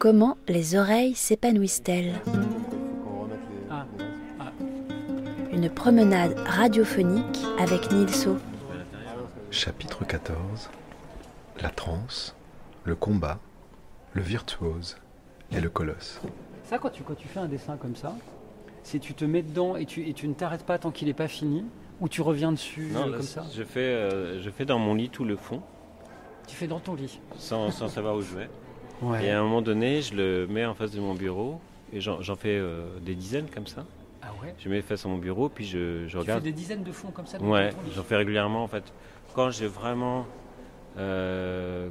Comment les oreilles s'épanouissent-elles. Une promenade radiophonique avec Nilso. Chapitre 14 La transe, le combat, le virtuose et le colosse. Ça, quand tu, quand tu fais un dessin comme ça, c'est tu te mets dedans et tu, et tu ne t'arrêtes pas tant qu'il n'est pas fini, ou tu reviens dessus Non, euh, là, comme ça je fais, euh, je fais dans mon lit tout le fond, Tu fais dans ton lit. sans, sans savoir où je vais. Ouais. Et à un moment donné, je le mets en face de mon bureau, et j'en fais euh, des dizaines comme ça. Ah ouais? Je mets face à mon bureau, puis je, je Tu fais regarde. des dizaines de fonds comme ça Ouais, j'en fais régulièrement en fait. Quand j'ai vraiment. euh,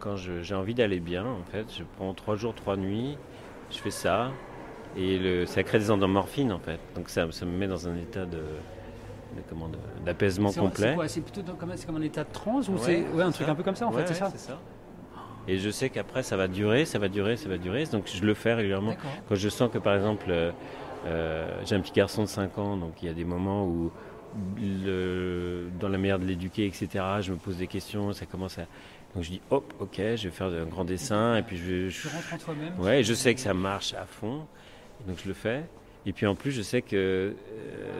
quand j'ai envie d'aller bien, en fait, je prends trois jours, trois nuits, je fais ça, et le, ça crée des endorphines en fait. Donc ça, ça me met dans un état de. d'apaisement complet. C'est plutôt dans- comme, comme un état de transe ou Ouais, c'est ouais, un truc un peu comme ça en Ouais, fait, c'est ça Et je sais qu'après ça va durer, ça va durer, ça va durer. Donc je le fais régulièrement. Quand je sens que par exemple, euh, euh, j'ai un petit garçon de 5 ans, donc il y a des moments où, le- dans la manière de l'éduquer, etc., je me pose des questions, ça commence à. Donc je dis, hop, ok, je vais faire un grand dessin, et puis je. je- Tu rentres en toi-même. Ouais, je sais que ça marche à fond, donc je le fais. Et puis en plus, je sais que euh,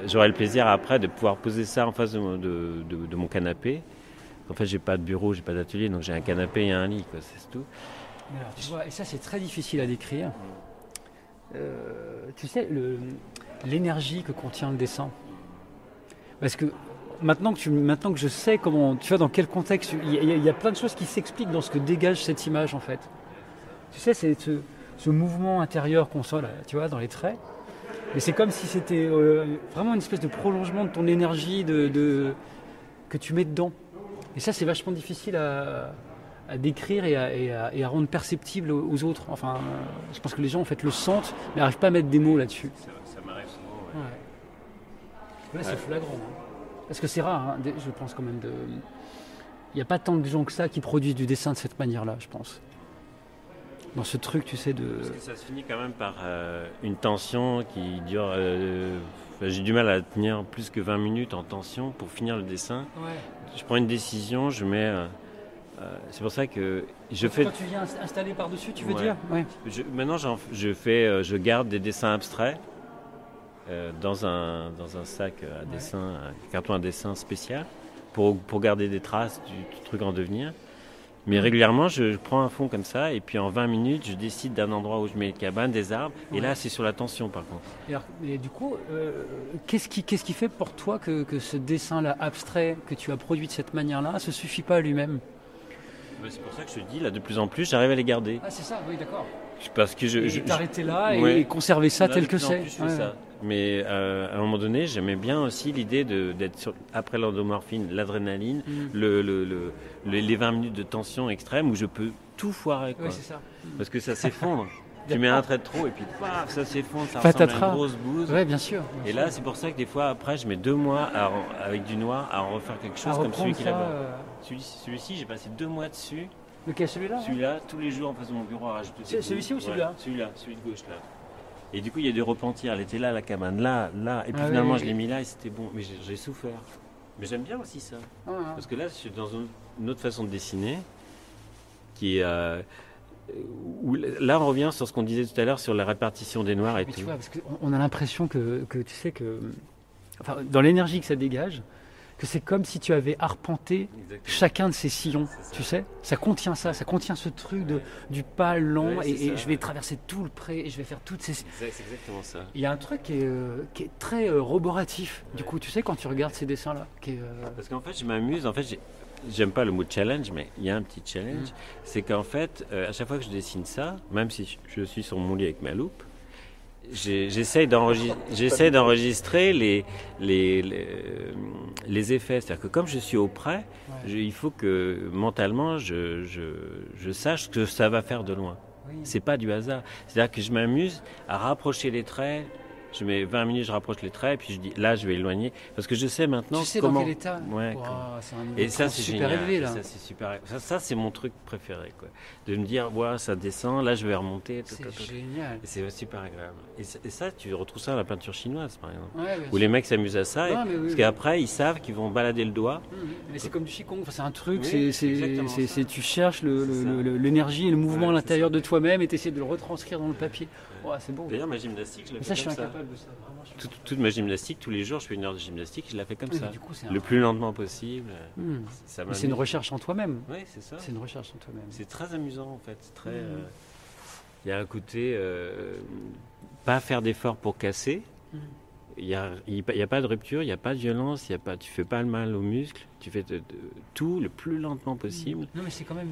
j'aurai le plaisir après de pouvoir poser ça en face de mon, de, de- de mon canapé. En fait, j'ai pas de bureau, j'ai pas d'atelier, donc j'ai un canapé et un lit, c'est tout. Et ça c'est très difficile à décrire. Euh, tu sais, l'énergie que contient le dessin. Parce que maintenant que, tu, maintenant que je sais comment, tu vois, dans quel contexte, il y, a- plein de choses qui s'expliquent dans ce que dégage cette image en fait. Tu sais, c'est ce, mouvement intérieur qu'on sent là, tu vois, dans les traits. Mais c'est comme si c'était euh, vraiment une espèce de prolongement de ton énergie de- que tu mets dedans. Et ça, c'est vachement difficile à, à décrire et à, et à- et à rendre perceptible aux, autres. Enfin, euh, je pense que les gens en fait le sentent, mais n'arrivent pas à mettre des mots là-dessus. Ça, ça m'arrive souvent. Ouais. Là, c'est Ouais. flagrant. hein. Parce que c'est rare, hein, je pense quand même. De... Il n'y a pas tant de gens que ça qui produisent du dessin de cette manière-là, je pense. Dans ce truc, tu sais, de. Parce que ça se finit quand même par euh, une tension qui dure. euh, J'ai du mal à tenir plus que 20 minutes en tension pour finir le dessin. Ouais. Je prends une décision, je mets. euh, euh, c'est pour ça que je fais. Quand tu viens inst- installer par-dessus, tu veux Ouais. dire Ouais. je- maintenant, je fais, euh, je garde des dessins abstraits euh, dans un dans un sac à Ouais. dessin, un carton à dessin spécial pour pour garder des traces du, du truc en devenir. Mais régulièrement, je, je prends un fond comme ça, et puis en 20 minutes, je décide d'un endroit où je mets les cabanes, des arbres, et là, c'est sur la tension par contre. Et, alors- et du coup, euh, qu'est-ce qui, qu'est-ce qui fait pour toi que, que ce dessin-là abstrait que tu as produit de cette manière-là ne se suffit pas à lui-même? Mais C'est pour ça que je te dis, là, de plus en plus, j'arrive à les garder. Ah, c'est ça, oui, d'accord. Parce que je. Je- t'arrêter là et, Ouais. et conserver ça là, tel que c'est. Ouais. Mais euh, à un moment donné, j'aimais bien aussi l'idée d'être sur, après l'endomorphine, l'adrénaline, Mm. le, le- le- le- les 20 minutes de tension extrême où je peux tout foirer. Quoi. C'est ça. Parce que ça s'effondre. tu mets un trait de trop et puis paf, ça s'effondre, ça ressemble Patatras. à une grosse bouse. Ouais, bien sûr. Et là, c'est pour ça que des fois, après, je mets deux mois à avec du noir à en refaire quelque À chose comme celui reprendre qui est ça, là-bas. euh, Celui- Celui-ci, j'ai passé deux mois dessus. Lequel, celui-là? Celui-là, tous les jours en face de mon bureau à rajouter. celui-ci ou celui-là? Ouais, Celui-là, celui de gauche là. Et du coup, il y a des repentirs. Elle était là, la cabane, là, là. Et puis Ah finalement, oui, je l'ai mis là et c'était bon. Mais j'ai souffert. Mais j'aime bien aussi ça. Ah. Parce que là, je suis dans une, autre façon de dessiner. Qui est. euh, où- là, on revient sur ce qu'on disait tout à l'heure sur la répartition des noirs et Mais tout. tu vois, parce qu'on on a l'impression que, que tu sais que. Enfin, dans l'énergie que ça dégage, que c'est comme si tu avais arpenté Exactement. chacun de ces sillons, tu sais Ça contient ça, ça contient ce truc de, du pas lent Ouais, et, je vais traverser tout le pré et je vais faire toutes ces. C'est exactement ça. Il y a un truc qui est, euh, qui est très euh, roboratif, du coup, tu sais, quand tu regardes ces dessins-là. Euh, Parce qu'en fait, je m'amuse. En fait, j'ai- j'aime pas le mot challenge, mais il y a un petit Mm. challenge. C'est qu'en fait, euh, à chaque fois que je dessine ça, même si je suis sur mon lit avec ma loupe, j'essaie d'enregistrer les, les, les, euh, les effets. C'est-à-dire que comme je suis auprès, je- il faut que mentalement, je, je, je sache ce que ça va faire de loin. oui. C'est pas du hasard. C'est-à-dire que je m'amuse à rapprocher les traits je mets 20 minutes, je rapproche les traits, et puis je dis là, je vais éloigner. Parce que je sais maintenant Tu sais comment. dans quel état Ouais, un Et ça, c'est super génial. élevé là. Ça, c'est super. Ça, ça, c'est mon truc préféré, quoi. De me dire, ça descend, là, je vais remonter. C'est génial. C'est super agréable. Et, ça- et ça, tu retrouves ça dans la peinture chinoise, par exemple. Ouais, Où sûr. les mecs s'amusent à ça, et- Non, mais oui, parce oui. qu'après, ils savent qu'ils vont balader le doigt. Mmh, Mais c'est comme du qigong, enfin, c'est un truc, Oui, c'est- tu cherches l'énergie et le mouvement à l'intérieur de toi-même et tu essaies de le retranscrire dans le papier. Ouais, c'est beau. D'ailleurs, ma gymnastique, je la fais ça, je suis comme ça. incapable de ça. Vraiment, je suis Toute, toute ma gymnastique, tous les jours, je fais une heure de gymnastique, je la fais comme Oui, ça. du coup, Le un- plus lentement possible. Mmh. Ça Mais c'est une recherche en toi-même. Oui, c'est ça. C'est une recherche en toi-même. C'est très amusant en fait. C'est très. Mhm. euh, Il y a un côté euh, pas faire d'efforts pour casser. Mhm. Il n'y a, pas de rupture, il n'y a pas de violence, il y a pas, tu fais pas le mal aux muscles. Tu fais de- de- tout le plus lentement possible. Non, mais c'est quand même.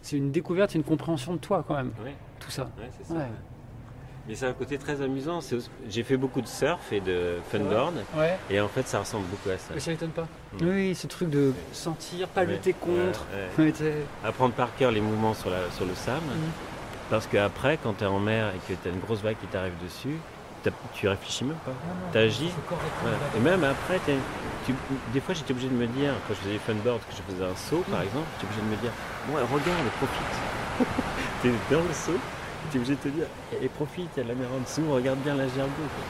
C'est une découverte, une compréhension de toi quand même, Ouais, tout ça. ouais, c'est ça. Ouais. Mais c'est un côté très amusant. J'ai fait beaucoup de surf et de funboard. Ouais. Et en fait, ça ressemble beaucoup à ça. Mais ça m'étonne pas. Mm. Oui, ce truc de sentir, pas Ouais, lutter contre. ouais. Apprendre par cœur les mouvements sur, la, sur le sable. Mhm. Parce qu'après, quand tu es en mer et que tu as une grosse vague qui t'arrive dessus, tu réfléchis même pas. Voilà. à la Et même après, tu- des fois j'étais obligé de me dire, quand je faisais du funboard, que je faisais un saut par Mm. exemple, j'étais obligé de me dire, bon, regarde, profite. t'es dans le saut, t'es obligé de te dire, et, profite, il y a de la mer en dessous, regarde bien la gerbe d'eau. quoi.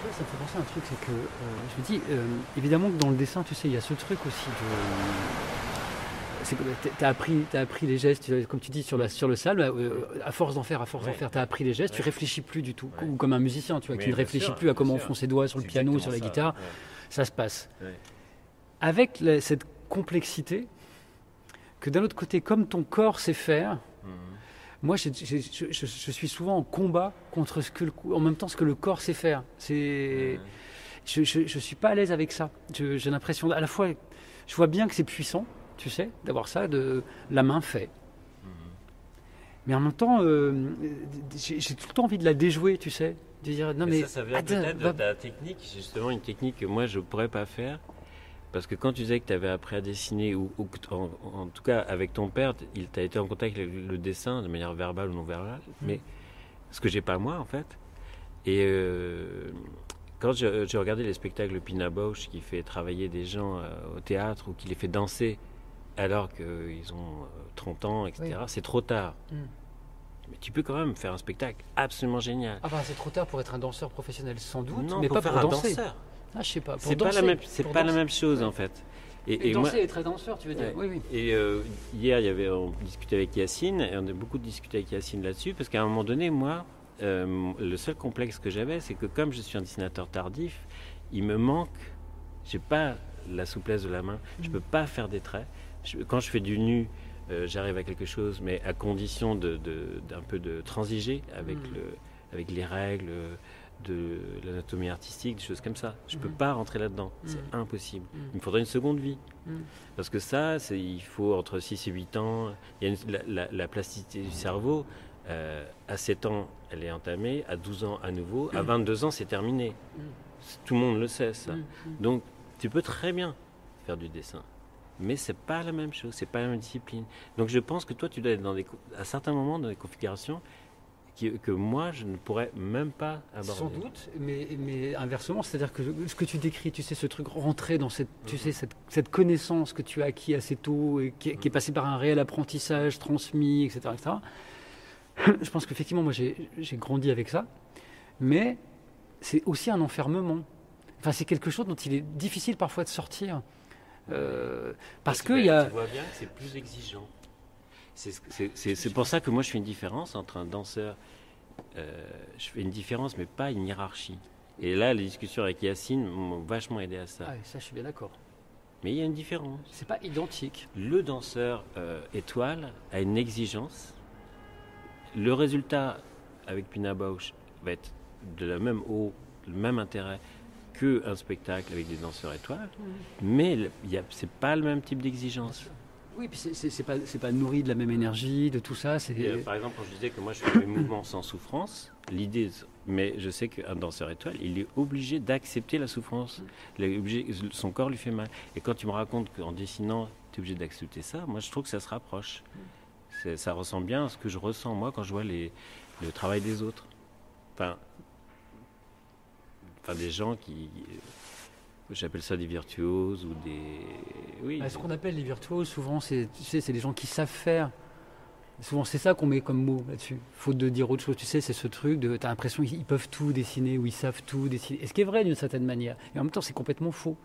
Tu vois, ça me fait penser à un truc, c'est que euh, je me dis, euh, évidemment que dans le dessin, tu sais, il y a ce truc aussi de. C'est que t'as- t'as appris, as appris les gestes, tu comme tu dis, sur, la, sur le sable, euh, à force d'en faire, à force d'en faire, tu as appris les gestes, tu Ouais. réfléchis plus du tout. Ouais. Ou comme un musicien, tu vois, Mais qui ne réfléchit sûr, plus à comment on fond ses doigts sur le piano, exactement sur la ça, guitare, ouais. ça se passe. Ouais. Avec la- cette complexité, que d'un autre côté, comme ton corps sait faire, Mhm. moi, je, je- je suis souvent en combat contre ce que le, en même temps ce que le corps sait faire. C'est, je, je, je suis pas à l'aise avec ça. J'ai l'impression, à la fois, je vois bien que c'est puissant, tu sais, d'avoir ça, de la main fait. Mhm. Mais en même temps, euh, j'ai tout le temps envie de la déjouer, tu sais, de dire non Mais mais ça, ça vient peut-être de ta technique, justement une technique que moi je pourrais pas faire. Parce que quand tu disais que tu avais appris à dessiner, ou, en, en tout cas avec ton père, il t'a été en contact avec le, le dessin de manière verbale ou non verbale, mais ce que j'ai pas moi en fait. Et euh, quand j'ai regardé les spectacles Pina Bausch qui fait travailler des gens euh, au théâtre ou qui les fait danser alors qu'ils ont euh, 30 ans, etc., c'est trop tard. Mm. Mais tu peux quand même faire un spectacle absolument génial. Ah bah c'est trop tard pour être un danseur professionnel sans doute, non, mais pour pas faire pour un danser. danseur. Ah je sais pas. Pour C'est pas la même, c'est pas la même chose Ouais. en fait. Et, Et, et danser moi, être un danseur, tu veux dire Ouais. Oui, oui. et euh, hier, il y avait, on discutait avec Yacine, et on a beaucoup discuté avec Yacine là-dessus, parce qu'à un moment donné, moi, euh, le seul complexe que j'avais, c'est que comme je suis un dessinateur tardif, il me manque, j'ai pas la souplesse de la main, je Mm. peux pas faire des traits. Je- quand je fais du nu, euh, j'arrive à quelque chose, mais à condition de, de- d'un peu de transiger avec, Mm. le, avec les règles de l'anatomie artistique, des choses comme ça. Je peux Mhm. pas rentrer là-dedans, Mm. c'est impossible. Mm. Il me faudrait une seconde vie. Parce que ça, il faut entre 6 et 8 ans. Il y a une- la, la- la plasticité du cerveau, euh, à 7 ans, elle est entamée. À 12 ans, à nouveau. À 22 ans, c'est terminé. Tout le monde le sait, ça. Donc, tu peux très bien faire du dessin. Mais c'est pas la même chose, c'est pas la même discipline. Donc, je pense que toi, tu dois être dans des, à certains moments dans des configurations qui- que moi, je ne pourrais même pas aborder. Sans doute, mais, mais inversement, c'est-à-dire que ce que tu décris, tu sais, ce truc rentrer dans cette, tu Mhm. sais, cette, cette connaissance que tu as acquis assez tôt et qui, est- qui est Mhm. passée par un réel apprentissage transmis, etc. etc. Je pense qu'effectivement, moi, j'ai grandi avec ça, mais c'est aussi un enfermement. Enfin, c'est quelque chose dont il est difficile parfois de sortir. Euh, parce qu'il y a. Tu vois bien que c'est plus exigeant. C'est ce pour ça que moi je fais une différence entre un danseur. euh, je fais une différence, mais pas une hiérarchie. Et là, les discussions avec Yacine m'ont vachement aidé à ça. Ah, ça, je suis bien d'accord. Mais il y a une différence. C'est pas identique. Le danseur euh, étoile a une exigence. Le résultat avec Pina Bausch va être de la même eau, le même intérêt qu'un spectacle avec des danseurs étoiles, mais a- c'est pas le même type d'exigence. Oui, puis c'est- pas, pas nourri de la même énergie, de tout ça. Euh, par exemple, quand je disais que moi je fais mes mouvements sans souffrance, l'idée, mais je sais qu'un danseur étoile, il est obligé d'accepter la souffrance. Son corps lui fait mal. Et quand tu me racontes qu'en dessinant, tu es obligé d'accepter ça, moi je trouve que ça se rapproche. Ça ressemble bien à ce que je ressens moi quand je vois le travail des autres. Enfin des gens qui, j'appelle ça des virtuoses ou des, oui. Ah, ce qu'on appelle les virtuoses, souvent, c'est, tu sais, c'est des gens qui savent faire. Souvent, c'est ça qu'on met comme mot là-dessus. Faute de dire autre chose, tu sais, c'est ce truc de. Tu as l'impression qu'ils peuvent tout dessiner ou ils savent tout dessiner. Et ce qui est vrai d'une certaine manière. Et en même temps, c'est complètement faux.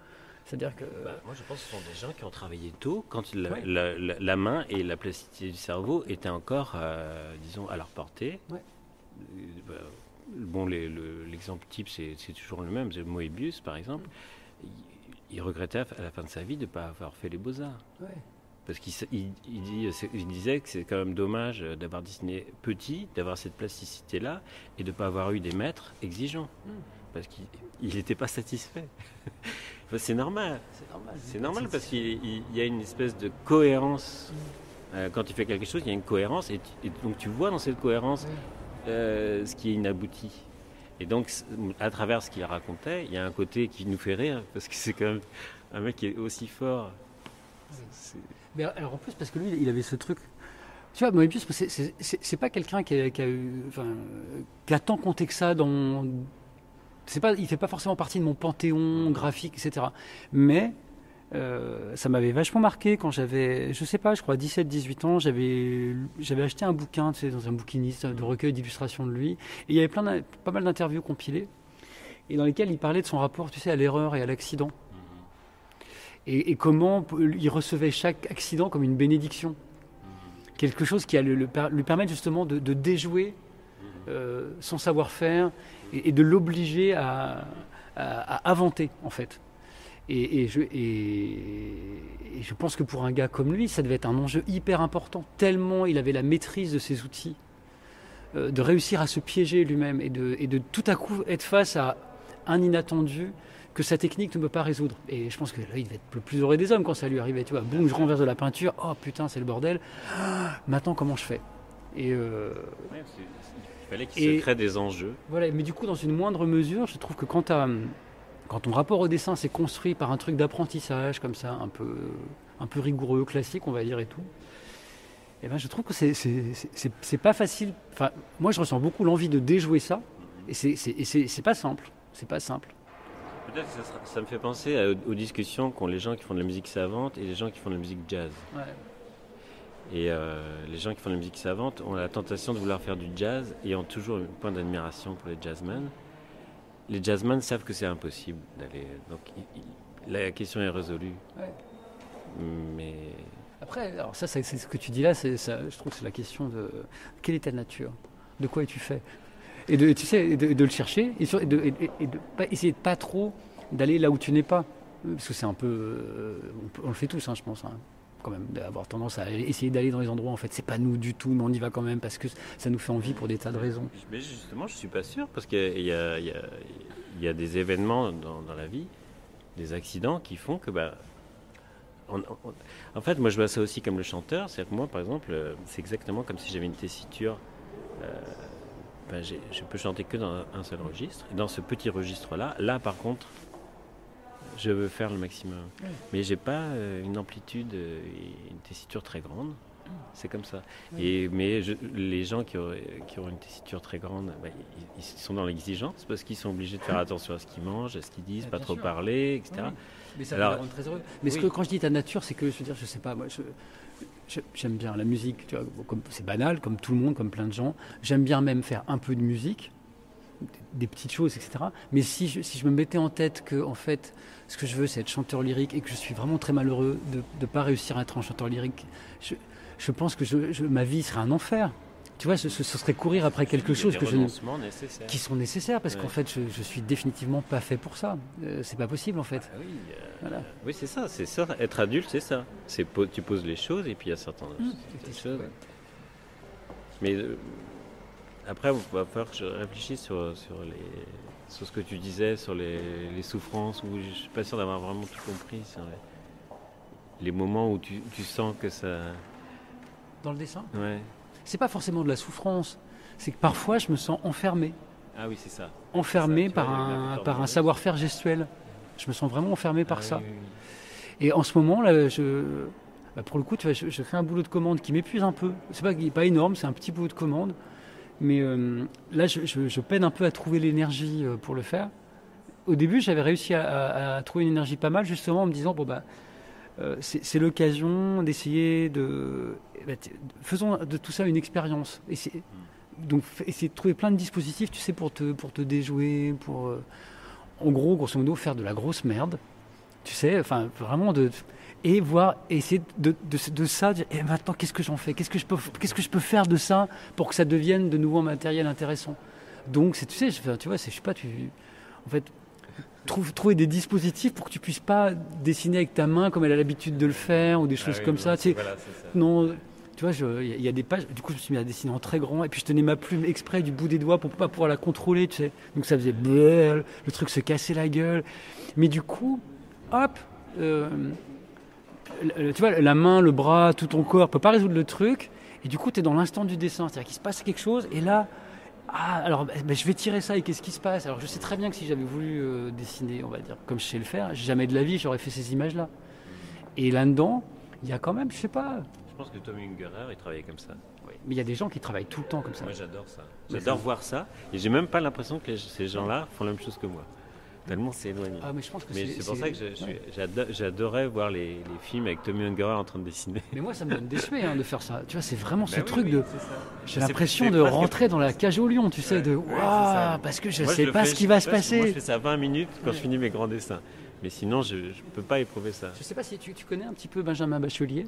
C'est-à-dire que. Bah, moi, je pense que ce sont des gens qui ont travaillé tôt, quand la, la, la, main et la plasticité du cerveau étaient encore, euh, disons, à leur portée. Ouais. Euh, bah, bon, l'exemple type, c'est toujours le même. Moebius, par exemple, il, regrettait à la fin de sa vie de ne pas avoir fait les beaux-arts. Ouais. Parce qu'il il, il, il, disait que c'est quand même dommage d'avoir dessiné petit, d'avoir cette plasticité-là, et de ne pas avoir eu des maîtres exigeants. Mm. Parce qu'il n'était pas satisfait. enfin, c'est normal. C'est normal. C'est normal parce qu'il y a une espèce de cohérence. Euh, quand tu fais quelque chose, il y a une cohérence, et, tu, et donc tu vois dans cette cohérence euh, ce qui est inabouti. Et donc, à travers ce qu'il racontait, il y a un côté qui nous fait rire, parce que c'est quand même un mec qui est aussi fort. Mais alors en plus, parce que lui, il avait ce truc. Tu vois, Moebius, c'est pas quelqu'un qui, qui, a eu, enfin, qui a tant compté que ça dans. C'est pas, il fait pas forcément partie de mon panthéon graphique, etc. Mais euh, ça m'avait vachement marqué quand j'avais, je sais pas, je crois 17-18 ans, j'avais, j'avais acheté un bouquin, tu sais, dans un bouquiniste de recueil d'illustrations de lui, et il y avait plein pas mal d'interviews compilées, et dans lesquelles il parlait de son rapport, tu sais, à l'erreur et à l'accident. Et, et, comment il recevait chaque accident comme une bénédiction. Quelque chose qui allait lui permettre justement de, de déjouer euh, son savoir-faire et, et, de l'obliger à, à, à, inventer, en fait. Et, et, je, et, je pense que pour un gars comme lui, ça devait être un enjeu hyper important, tellement il avait la maîtrise de ses outils, euh, de réussir à se piéger lui-même et de, et de tout à coup être face à un inattendu que sa technique ne peut pas résoudre. Et je pense que là, il devait être le plus heureux des hommes quand ça lui arrivait. Tu vois, boum, je renverse de la peinture. Oh putain, c'est le bordel. Ah, maintenant, comment je fais? Et euh... ouais, il fallait qu'il se crée des enjeux. Voilà, mais du coup, dans une moindre mesure, je trouve que quand, quand ton rapport au dessin s'est construit par un truc d'apprentissage comme ça, un peu, un peu rigoureux, classique, on va dire et tout. Et ben, je trouve que c'est pas facile. Enfin, moi, je ressens beaucoup l'envie de déjouer ça, et c'est pas simple. C'est pas simple. Peut-être que ça, sera, ça, me fait penser à, aux discussions qu'ont les gens qui font de la musique savante et les gens qui font de la musique jazz. Ouais. Et euh, les gens qui font de la musique savante ont la tentation de vouloir faire du jazz et ont toujours un point d'admiration pour les jazzmen. Les jazzmen savent que c'est impossible d'aller. Donc il, il, la question est résolue. Ouais. Mais. Après, alors ça, c'est ce que tu dis là, ça, je trouve que c'est la question de quelle est ta nature? De quoi es-tu fait? Et de, tu sais, de, de le chercher et, sur, et, de, et, et de pas, essayer de pas trop d'aller là où tu n'es pas. Parce que c'est un peu. Euh, on, on, le fait tous, hein, je pense. Hein, quand même, d'avoir tendance à essayer d'aller dans les endroits en fait c'est pas nous du tout, mais on y va quand même parce que ça nous fait envie pour des tas de raisons. Mais justement, je suis pas sûr parce qu'il y, y, a des événements dans, la vie, des accidents qui font que. Bah, on, en fait, moi je vois ça aussi comme le chanteur. C'est-à-dire que moi, par exemple, c'est exactement comme si j'avais une tessiture. Euh, ben, je peux chanter que dans un seul registre. Et dans ce petit registre-là, là par contre, je veux faire le maximum. Oui. Mais j'ai pas euh, une amplitude et une tessiture très grande. C'est comme ça. Oui. Et, mais je, les gens qui, auraient, qui ont une tessiture très grande, bah, ils, ils, sont dans l'exigence parce qu'ils sont obligés de faire attention à ce qu'ils mangent, à ce qu'ils disent, Ah, pas trop sûr. parler, etc. Oui. Mais ça Alors, me rend très heureux. Mais ce que, quand je dis ta nature, c'est que je veux dire, je sais pas, moi, j'aime bien la musique, tu vois, comme, c'est banal, comme tout le monde, comme plein de gens. J'aime bien même faire un peu de musique, des petites choses, etc. Mais si je, si je me mettais en tête que, en fait, ce que je veux, c'est être chanteur lyrique et que je suis vraiment très malheureux de ne pas réussir à être un chanteur lyrique, je, je pense que je, je, ma vie serait un enfer. Tu vois, ce, ce, serait courir après quelque chose que je nécessaires. qui sont nécessaires parce ouais. qu'en fait, je, je, suis définitivement pas fait pour ça. Euh, c'est pas possible en fait. Ah oui, euh, voilà. oui c'est ça, c'est ça. Être adulte, c'est ça. C'est tu poses les choses et puis il y a certaines, Mmh, choses. Ouais. Mais euh, après, il va falloir que je réfléchisse sur, sur, les, sur ce que tu disais, sur les, les souffrances. Où je suis pas sûr d'avoir vraiment tout compris sur les, les moments où tu, tu sens que ça. Dans le dessin? Ouais. C'est pas forcément de la souffrance. C'est que parfois, je me sens enfermé. Ah oui, c'est ça. Enfermé ça, par, un, par un savoir-faire gestuel. Je me sens vraiment enfermé par ah, ça. Oui, oui. Et en ce moment, là, je, bah pour le coup, tu vois, je, je, fais un boulot de commande qui m'épuise un peu. C'est pas, pas énorme, c'est un petit boulot de commande. Mais euh, là, je, peine un peu à trouver l'énergie euh, pour le faire. Au début, j'avais réussi à, trouver une énergie pas mal, justement en me disant bon bah euh, c'est l'occasion d'essayer de eh ben, faisons de tout ça une expérience. Donc essayer de trouver plein de dispositifs, tu sais, pour te pour te déjouer, pour en gros, grosso modo, faire de la grosse merde. Tu sais, enfin vraiment de et voir essayer de, de, de ça dire et maintenant qu'est-ce que j'en fais? Qu'est-ce que je peux qu'est-ce que je peux faire de ça pour que ça devienne de nouveau un matériel intéressant? Donc c'est tu sais je- tu vois c'est je sais pas tu en fait trouve, trouver des dispositifs pour que tu puisses pas dessiner avec ta main comme elle a l'habitude de le faire ou des choses comme ça tu sais. Voilà, ça. non tu vois il y, a- il y a des pages du coup je me suis mis à dessiner en très grand et puis je tenais ma plume exprès du bout des doigts pour pas pouvoir la contrôler tu sais. Donc ça faisait bleu, le truc se cassait la gueule. Mais du coup hop euh, tu vois, la main, le bras, tout ton corps peut pas résoudre le truc. Et du coup, tu es dans l'instant du dessin. C'est-à-dire qu'il se passe quelque chose. Et là, ah, alors ben, ben, je vais tirer ça. Et qu'est-ce qui se passe? Alors je sais très bien que si j'avais voulu euh, dessiner, on va dire, comme je sais le faire, jamais de la vie, j'aurais fait ces images-là. Et là-dedans, il y a quand même, je sais pas. Je pense que Tommy Ungerer, il travaillait comme ça. Mais il y a des gens qui travaillent tout le temps comme ça. Moi, j'adore ça. J'adore voir ça. Et j'ai même pas l'impression que les- ces gens-là font la même chose que moi. Tellement c'est éloigné. Ah, mais je pense que Mais c'est pour ça que j'adorais voir les, les films avec Tommy Ungerer en train de dessiner. Mais moi, ça me donne des suées hein, de faire ça. Tu vois, c'est vraiment ce Bah oui, truc oui, de. J'ai l'impression de rentrer dans la cage au lion, tu sais, Ouais, de waouh, parce que je Moi, sais pas fais- ce qui va se passer. Moi, je fais ça 20 minutes quand Ouais. je finis mes grands dessins. Mais sinon, je ne peux pas éprouver ça. Je sais pas si tu, tu connais un petit peu Benjamin Bachelier.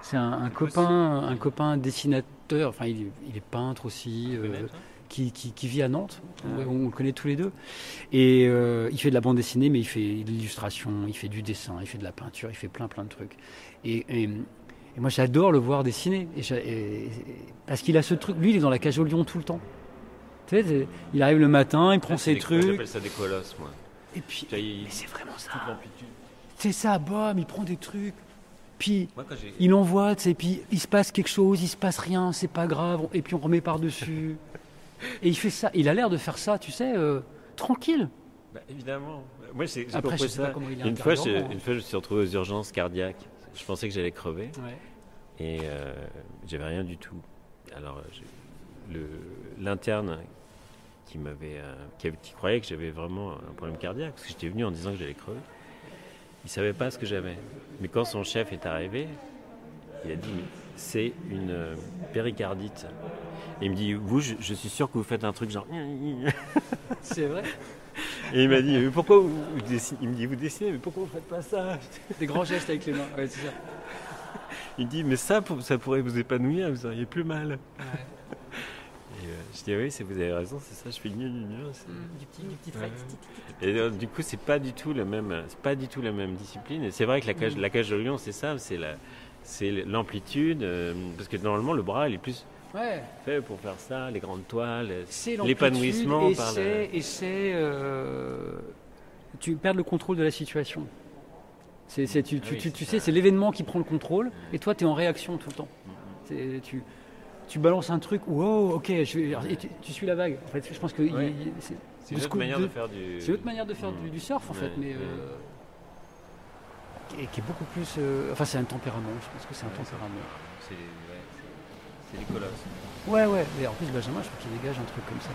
C'est un, un copain, un copain dessinateur. Enfin, il, est- il est peintre aussi, euh, qui, qui- qui vit à Nantes. Ah. On, on le connaît tous les deux. Et euh, il fait de la bande dessinée, mais il fait de l'illustration, il fait du dessin, il fait de la peinture, il fait plein plein de trucs. Et, et- et moi, j'adore le voir dessiner, et et- et- parce qu'il a ce truc. Lui, il est dans la cage au lion tout le temps. Tu sais, c'est- il arrive le matin, il prend Ah, ses des- trucs, J'appelle ça des colosses, moi. et puis. Mais c'est vraiment ça. C'est ça, bam, il prend des trucs. Puis Moi, il envoie, tu sais, puis il se passe quelque chose, il se passe rien, c'est pas grave, et puis on remet par-dessus. Et il fait ça, il a l'air de faire ça, tu sais, euh, tranquille. Bah, évidemment. Moi, j'ai compris ça. Une fois, je, une fois, je me suis retrouvé aux urgences cardiaques. Je pensais que j'allais crever. Et euh, j'avais rien du tout. Alors, l'interne qui m'avait, euh, qui, croyait que j'avais vraiment un problème cardiaque, parce que j'étais venu en disant que j'allais crever, il savait pas ce que j'avais. Mais quand son chef est arrivé, il a dit Mais c'est une euh, péricardite. Et il me dit vous, je, je suis sûr que vous faites un truc genre. C'est vrai. Et il m'a dit mais pourquoi vous, vous dessinez Il me dit vous dessinez, mais pourquoi vous faites pas ça? Des grands gestes avec les mains. Ouais, c'est ça. Il me dit mais ça, ça pourrait vous épanouir, vous auriez plus mal. Et euh, je dis oui, c'est- vous avez raison, c'est ça. Je fais gnu gnu gnu. Du petit, du petit trait. Et euh, du coup, c'est pas du tout la même, c'est pas du tout la même discipline. Et c'est vrai que la cage, Mm. la cage de lion, c'est ça, c'est la, c'est l'amplitude, euh, parce que normalement le bras, il est plus Ouais. fait pour faire ça, les grandes toiles. L'épanouissement et par c'est, euh, tu perds le contrôle de la situation. C'est, tu, tu- oui, tu- tu sais, c'est l'événement qui prend le contrôle et toi, tu es en réaction tout le temps. Tu, tu balances un truc, wow, ok, je vais, et tu, suis la vague. En fait, je pense que Ouais. c'est, une autre manière de- de faire du. c'est une autre manière de faire du, du surf en fait, mais euh, est, qui est beaucoup plus. euh, enfin, c'est un tempérament. Je pense que c'est un Ouais, tempérament. C'est, ouais, des colosses. Ouais, ouais. Mais en plus, Benjamin, je crois qu'il dégage un truc comme ça.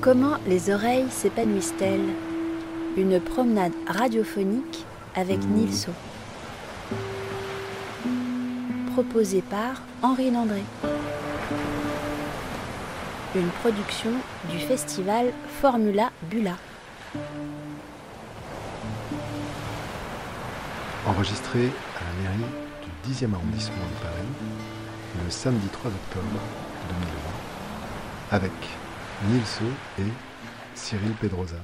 Comment les oreilles s'épanouissent-elles? Une promenade radiophonique avec Nilso. Proposée par Henri Landré. Une production du festival Formula Bula. Enregistré à la mairie du 10e arrondissement de Paris le samedi 3 octobre 2020 avec Nilso et Cyril Pedrosa.